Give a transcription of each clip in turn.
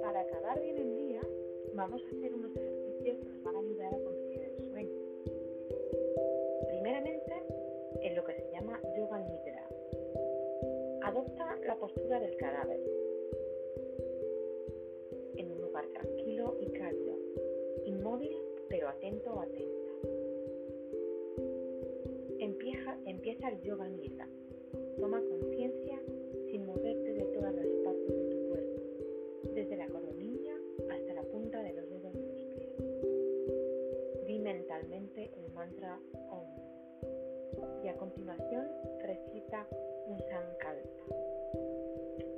Para acabar bien el día, vamos a hacer unos ejercicios que nos van a ayudar a conseguir el sueño. Primeramente, en lo que se llama yoga nidra. Adopta la postura del cadáver en un lugar tranquilo y cálido, inmóvil pero atento o atenta. Empieza, empieza el yoga nidra. Toma conciencia sin moverte de todas las partes de tu cuerpo, desde la coronilla hasta la punta de los dedos de los pies. Di mentalmente el mantra OM y a continuación recita un sankalpa,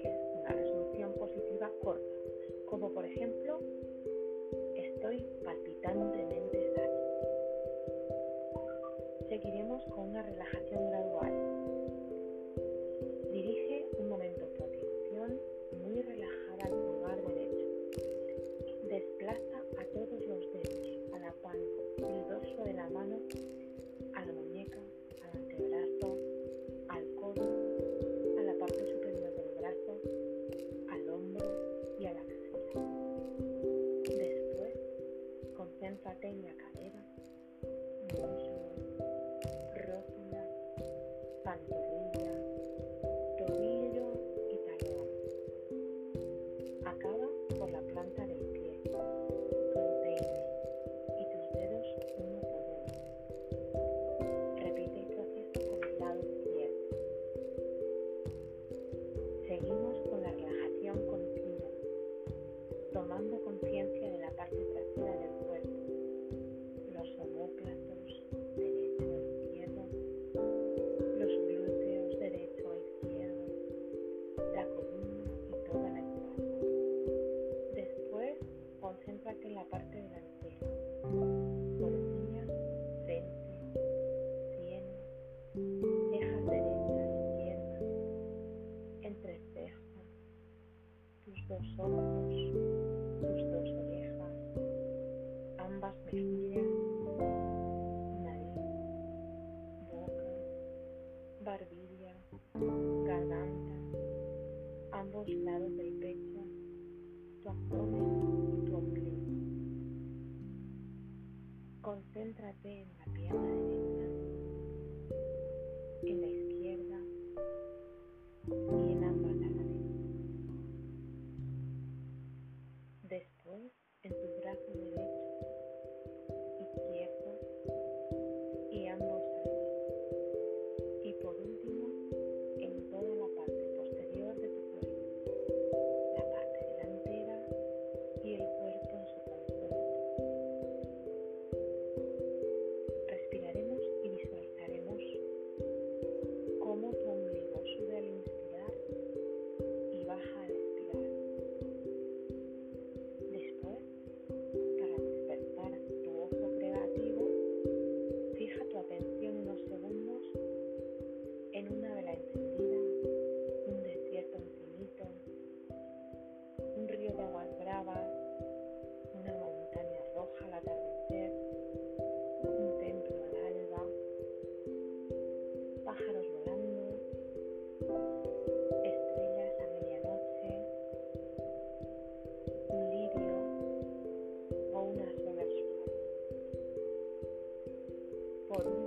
que es una resolución positiva corta, como por ejemplo, estoy palpitantemente sano. Seguiremos con una relajación gradual. A la muñeca, ojos, sus dos orejas, ambas mejillas, nariz, boca, barbilla, garganta, ambos lados del pecho, tu abdomen y tu ombligo. Concéntrate en la pierna derecha, en la God.